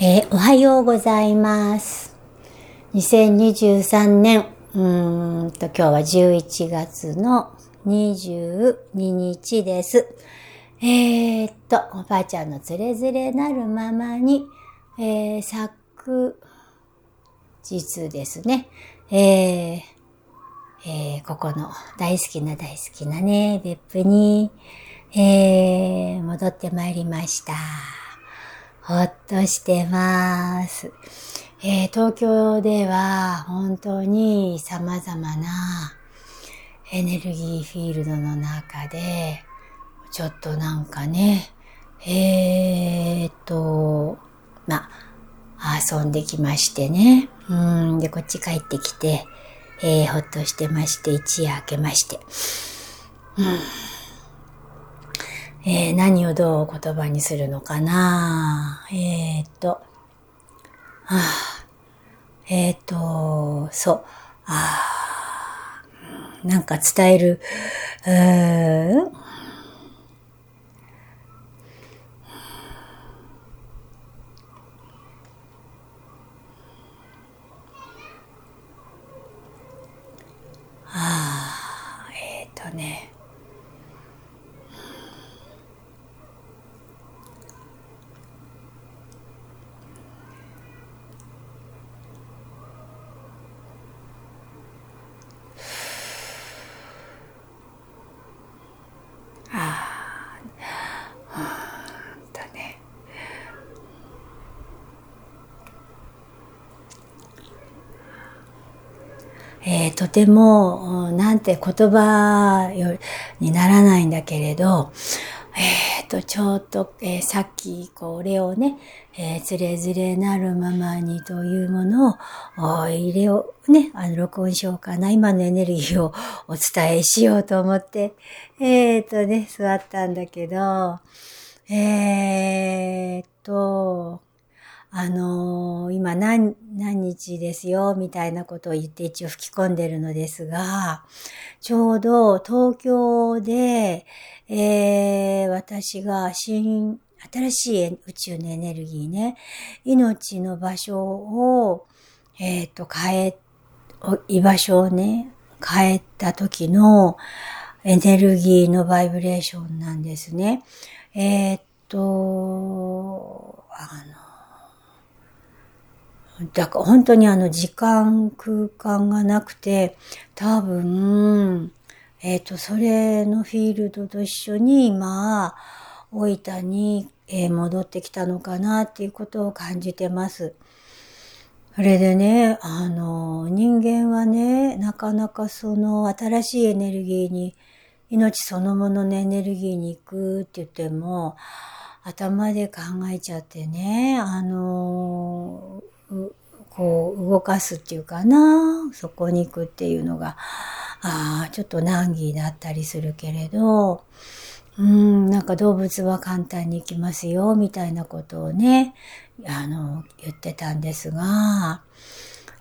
えー、おはようございます。2023年、うんと今日は11月の22日です。えー、っと、おばあちゃんのつれづれなるままに、えー、昨日ですね、え、えー、ここの大好きな大好きなね、別府に、え、戻ってまいりました。ほっとしてます。えー、東京では本当に様々なエネルギーフィールドの中で、ちょっとなんかね、えー、っと、まあ、遊んできましてね。うん、で、こっち帰ってきて、えー、ほっとしてまして、一夜明けまして。うんえー、何をどう言葉にするのかな？えー、っと、ああ、えー、っと、そう、あなんか伝える、うーああ、えっ、とね。えー、とても、なんて言葉にならないんだけれど、えっ、ー、と、ちょっと、えー、さっき、これをね、えー、つれづれなるままにというものを、入れを、ね、あの、録音しようかな。今のエネルギーをお伝えしようと思って、えっ、ー、とね、座ったんだけど、えっと、あのー、今何、何日ですよ、みたいなことを言って一応吹き込んでるのですが、ちょうど東京で、えー、私が新、新しい宇宙のエネルギーね、命の場所を、えっ、ー、と、変え、居場所をね、変えた時のエネルギーのバイブレーションなんですね。えっ、ー、と、あの、だから本当にあの時間、空間がなくて、多分、えっ、ー、と、それのフィールドと一緒に今、大分に、え、戻ってきたのかなっていうことを感じてます。それでね、あの、人間はね、なかなかその新しいエネルギーに、命そのもののエネルギーに行くって言っても、頭で考えちゃってね、あの、こう動かすっていうかな、そこに行くっていうのが、ああ、ちょっと難儀だったりするけれど、うん、なんか動物は簡単に行きますよ、みたいなことをね、あの、言ってたんですが、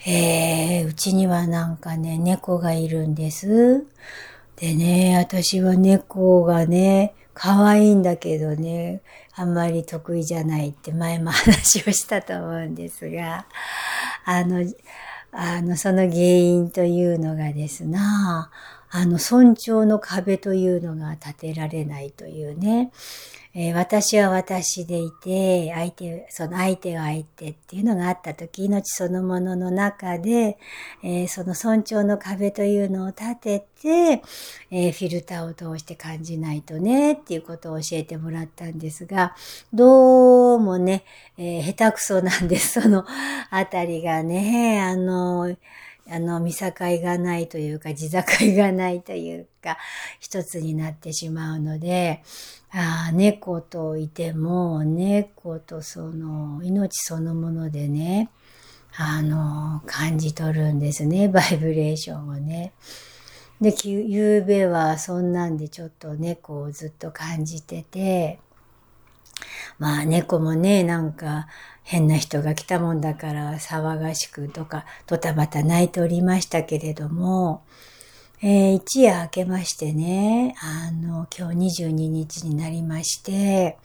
えー、うちにはなんかね、猫がいるんです。でね、私は猫がね、可愛いんだけどね、あんまり得意じゃないって前も話をしたと思うんですが、あの、あの、その原因というのがですな、あの、尊重の壁というのが立てられないというね、えー、私は私でいて、相手、その相手は相手っていうのがあったとき、命そのものの中で、えー、その尊重の壁というのを立てて、えー、フィルターを通して感じないとね、っていうことを教えてもらったんですが、どうもね、え下手くそなんです、そのあたりがね、あの、あの、見境がないというか、地境がないというか、一つになってしまうので、あ猫といても、猫とその、命そのものでね、あの、感じ取るんですね、バイブレーションをね。で、ゆうべはそんなんでちょっと猫をずっと感じてて、まあ猫もね、なんか変な人が来たもんだから騒がしくとか、とたばた泣いておりましたけれども、えー、一夜明けましてね、あの、今日22日になりまして、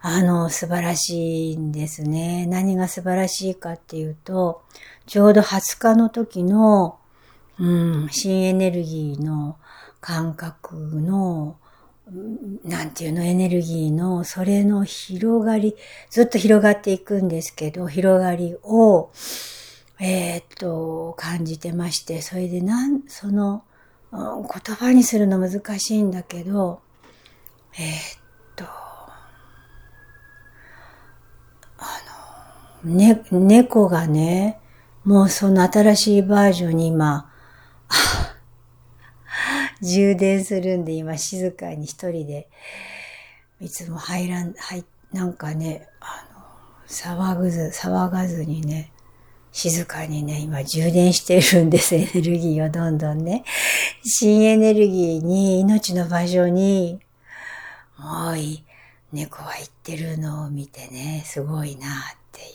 あの、素晴らしいんですね。何が素晴らしいかっていうと、ちょうど20日の時の、うん、新エネルギーの感覚の、なんていうの、エネルギーの、それの広がり、ずっと広がっていくんですけど、広がりを、えー、っと、感じてまして、それでなん、その、言葉にするの難しいんだけど、えー、っと、あの、ね、猫がね、もうその新しいバージョンに今、充電するんで今静かに一人で、いつも入らん、入、なんかね、あの、騒ぐず、騒がずにね、静かにね、今充電してるんです、エネルギーをどんどんね。新エネルギーに、命の場所に、もういい、猫は行ってるのを見てね、すごいなっていう。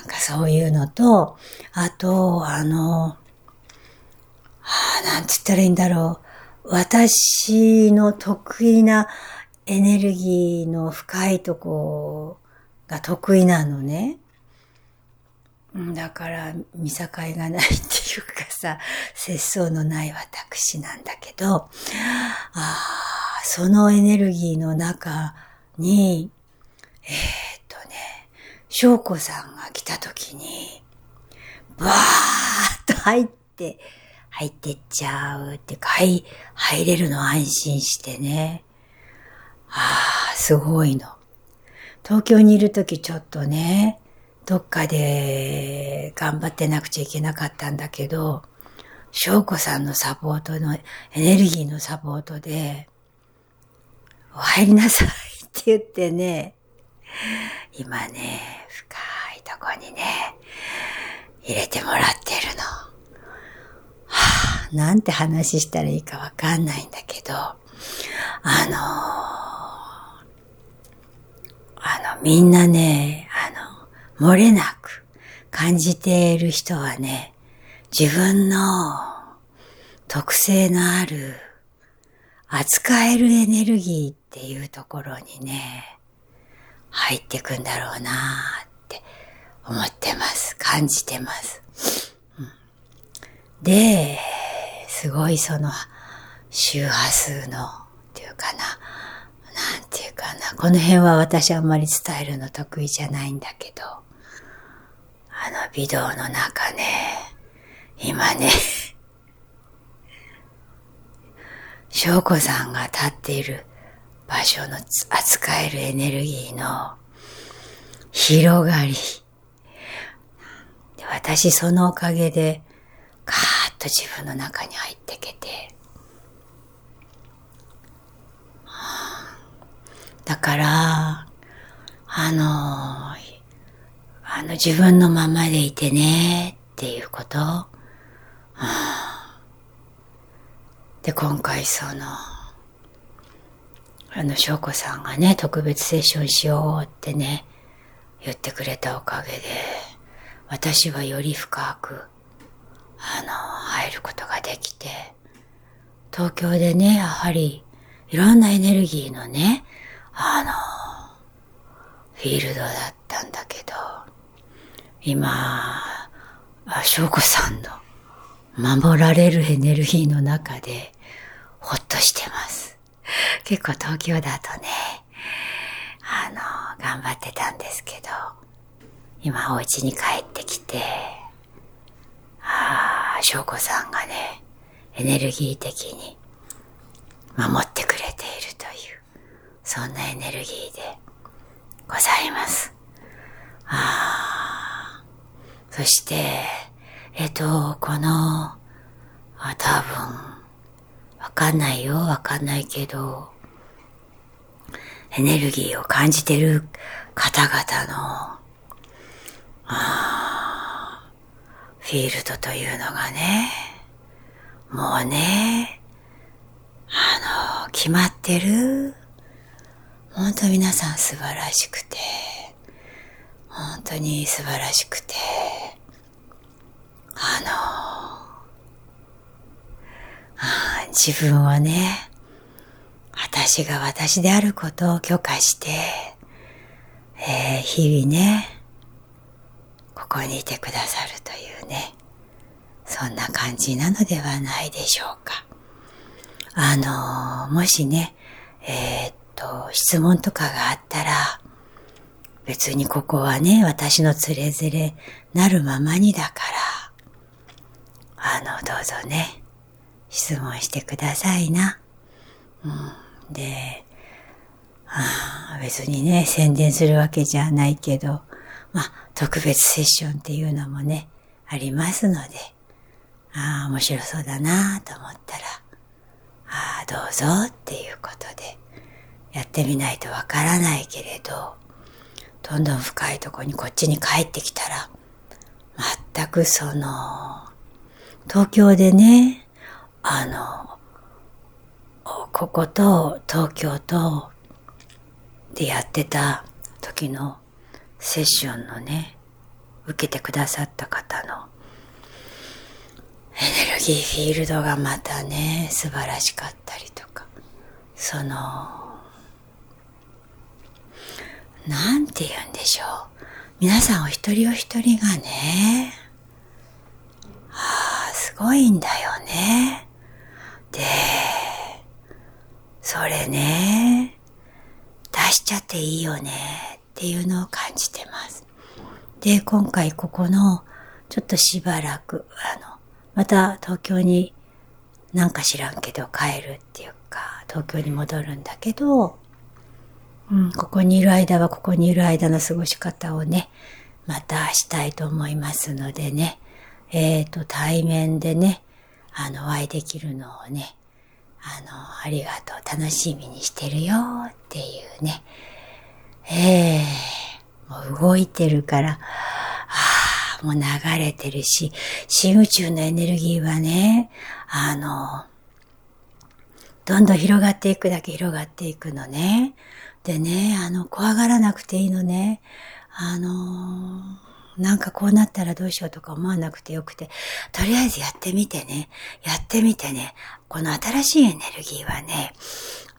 なんかそういうのと、あと、あの、あなんつったらいいんだろう。私の得意なエネルギーの深いとこが得意なのね。だから、見境がないっていうかさ、節操のない私なんだけど、あそのエネルギーの中に、えー、っとね、翔子さんが来た時に、バーッと入って、入ってっちゃうっていうか、入、入れるの安心してね。ああ、すごいの。東京にいるときちょっとね、どっかで頑張ってなくちゃいけなかったんだけど、翔子さんのサポートの、エネルギーのサポートで、お入りなさいって言ってね、今ね、深いとこにね、入れてもらっ。なんて話したらいいかわかんないんだけど、あのあの、みんなね、あの、漏れなく感じている人はね、自分の特性のある扱えるエネルギーっていうところにね、入ってくんだろうなって思ってます。感じてます。うん、で、すごいその周波数のっていうかな、なんていうかな。この辺は私あんまり伝えるの得意じゃないんだけど、あの微動の中ね、今ね、翔子さんが立っている場所の扱えるエネルギーの広がり。私そのおかげで、と自分の中に入ってけて。だから、あのあの自分のままでいてねっていうこと。で、今回その、あの、翔子さんがね、特別セッションしようってね、言ってくれたおかげで、私はより深く、あの、ることができて、東京でね、やはり、いろんなエネルギーのね、あの、フィールドだったんだけど、今、翔子さんの守られるエネルギーの中でほっとしてます。結構東京だとね、あの、頑張ってたんですけど、今お家に帰ってきて、ああ、翔子さんがね、エネルギー的に守ってくれているという、そんなエネルギーでございます。ああ、そして、えっと、この、あ、多分、わかんないよ、わかんないけど、エネルギーを感じてる方々の、あフィールドというのがね、もうね、あの、決まってる。本当皆さん素晴らしくて、本当に素晴らしくて、あの自分をね、私が私であることを許可して、えー、日々ね、ここにいてくださるという、そんな感じなのではないでしょうか。あの、もしね、えー、っと、質問とかがあったら、別にここはね、私のつれづれなるままにだから、あの、どうぞね、質問してくださいな。うん、で、あ別にね、宣伝するわけじゃないけど、まあ、特別セッションっていうのもね、ありますので、ああ、面白そうだなと思ったら、ああ、どうぞっていうことで、やってみないとわからないけれど、どんどん深いとこにこっちに帰ってきたら、全くその、東京でね、あの、ここと東京とでやってた時のセッションのね、受けてくださった方のエネルギーフィールドがまたね、素晴らしかったりとか、その、なんて言うんでしょう。皆さんお一人お一人がね、ああ、すごいんだよね。で、それね、出しちゃっていいよねっていうのを感じてます。で、今回ここの、ちょっとしばらく、あの、また東京になんか知らんけど帰るっていうか、東京に戻るんだけど、うん、ここにいる間はここにいる間の過ごし方をね、またしたいと思いますのでね、えっ、ー、と、対面でね、あの、お会いできるのをね、あの、ありがとう、楽しみにしてるよっていうね、ええー、もう動いてるから、も流れてるし、新宇宙のエネルギーはね、あの、どんどん広がっていくだけ広がっていくのね。でね、あの、怖がらなくていいのね。あのなんかこうなったらどうしようとか思わなくてよくて、とりあえずやってみてね、やってみてね、この新しいエネルギーはね、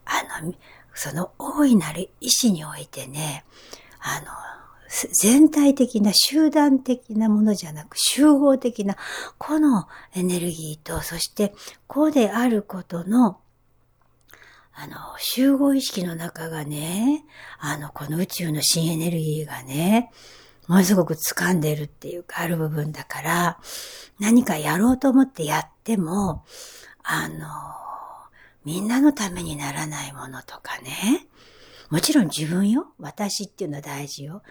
あの、その大いなる意志においてね、あの、全体的な集団的なものじゃなく集合的なこのエネルギーと、そしてこうであることのあの、集合意識の中がね、あの、この宇宙の新エネルギーがね、ものすごく掴んでるっていうか、ある部分だから、何かやろうと思ってやっても、あの、みんなのためにならないものとかね、もちろん自分よ。私っていうのは大事よ。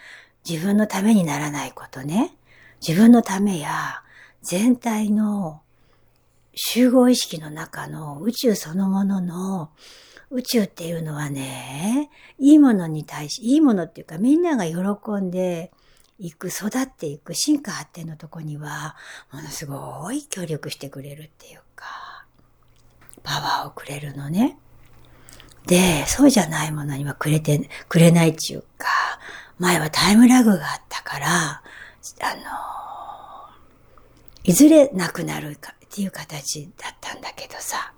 自分のためにならないことね。自分のためや、全体の集合意識の中の宇宙そのものの宇宙っていうのはね、いいものに対し、いいものっていうかみんなが喜んでいく、育っていく、進化発展のとこには、ものすごい協力してくれるっていうか、パワーをくれるのね。で、そうじゃないものにはくれて、くれないっていうか、前はタイムラグがあったから、あの、いずれなくなるかっていう形だったんだけどさ、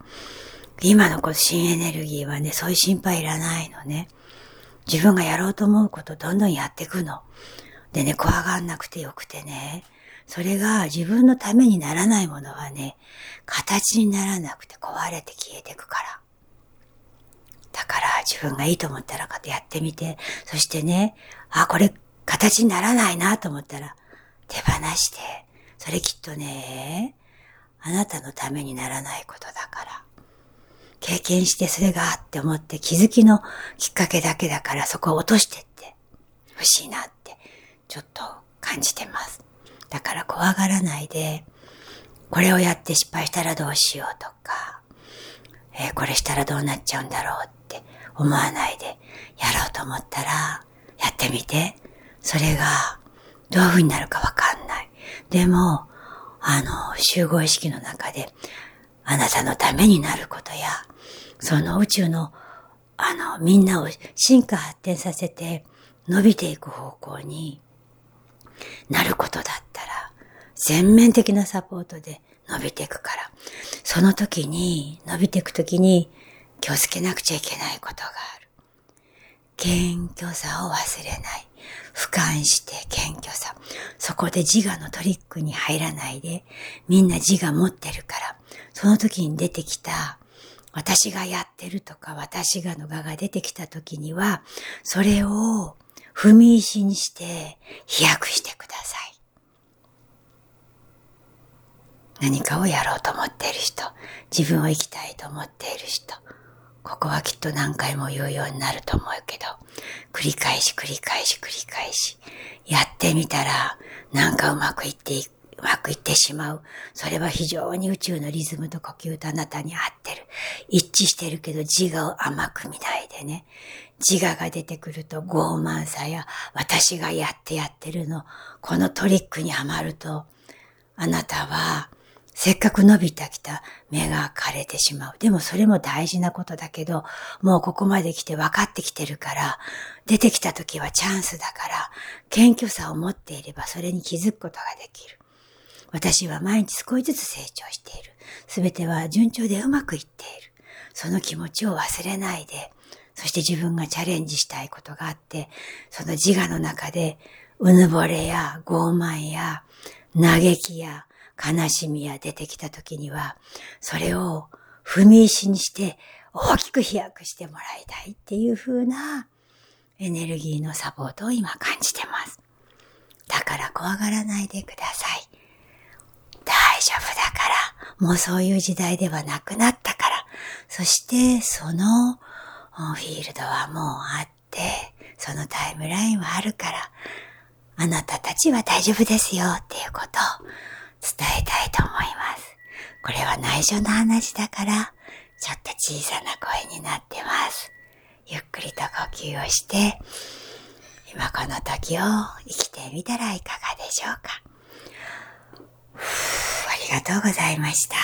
今のこの新エネルギーはね、そういう心配いらないのね。自分がやろうと思うことどんどんやっていくの。でね、怖がんなくてよくてね。それが自分のためにならないものはね、形にならなくて壊れて消えていくから。自分がいいと思ったらかとやってみて、そしてね、あ、これ形にならないなと思ったら手放して、それきっとね、あなたのためにならないことだから。経験してそれがあって思って気づきのきっかけだけだからそこを落としてって欲しいなってちょっと感じてます。だから怖がらないで、これをやって失敗したらどうしようとか、えー、これしたらどうなっちゃうんだろうって思わないで、やろうと思ったら、やってみて。それが、どういう風になるかわかんない。でも、あの、集合意識の中で、あなたのためになることや、その宇宙の、あの、みんなを進化発展させて伸びていく方向になることだったら、全面的なサポートで伸びていくから。その時に、伸びていく時に気をつけなくちゃいけないことがある。謙虚さを忘れない。俯瞰して謙虚さ。そこで自我のトリックに入らないで、みんな自我持ってるから、その時に出てきた、私がやってるとか、私がの我が出てきた時には、それを踏み石にして飛躍してください。何かをやろうと思っている人、自分を生きたいと思っている人、ここはきっと何回も言うようになると思うけど、繰り返し繰り返し繰り返し、やってみたら、なんかうまくいってい。うまくいってしまう。それは非常に宇宙のリズムと呼吸とあなたに合ってる。一致してるけど自我を甘く見ないでね。自我が出てくると傲慢さや私がやってやってるの、このトリックにはまると、あなたはせっかく伸びてきた目が枯れてしまう。でもそれも大事なことだけど、もうここまで来て分かってきてるから、出てきた時はチャンスだから、謙虚さを持っていればそれに気づくことができる。私は毎日少しずつ成長している。すべては順調でうまくいっている。その気持ちを忘れないで、そして自分がチャレンジしたいことがあって、その自我の中で、うぬぼれや傲慢や嘆きや悲しみや出てきた時には、それを踏み石にして大きく飛躍してもらいたいっていう風なエネルギーのサポートを今感じてます。だから怖がらないでください。大丈夫だから、もうそういう時代ではなくなったから、そしてそのフィールドはもうあって、そのタイムラインはあるから、あなたたちは大丈夫ですよっていうことを伝えたいと思います。これは内緒の話だから、ちょっと小さな声になってます。ゆっくりと呼吸をして、今この時を生きてみたらいかがでしょうか。ありがとうございました。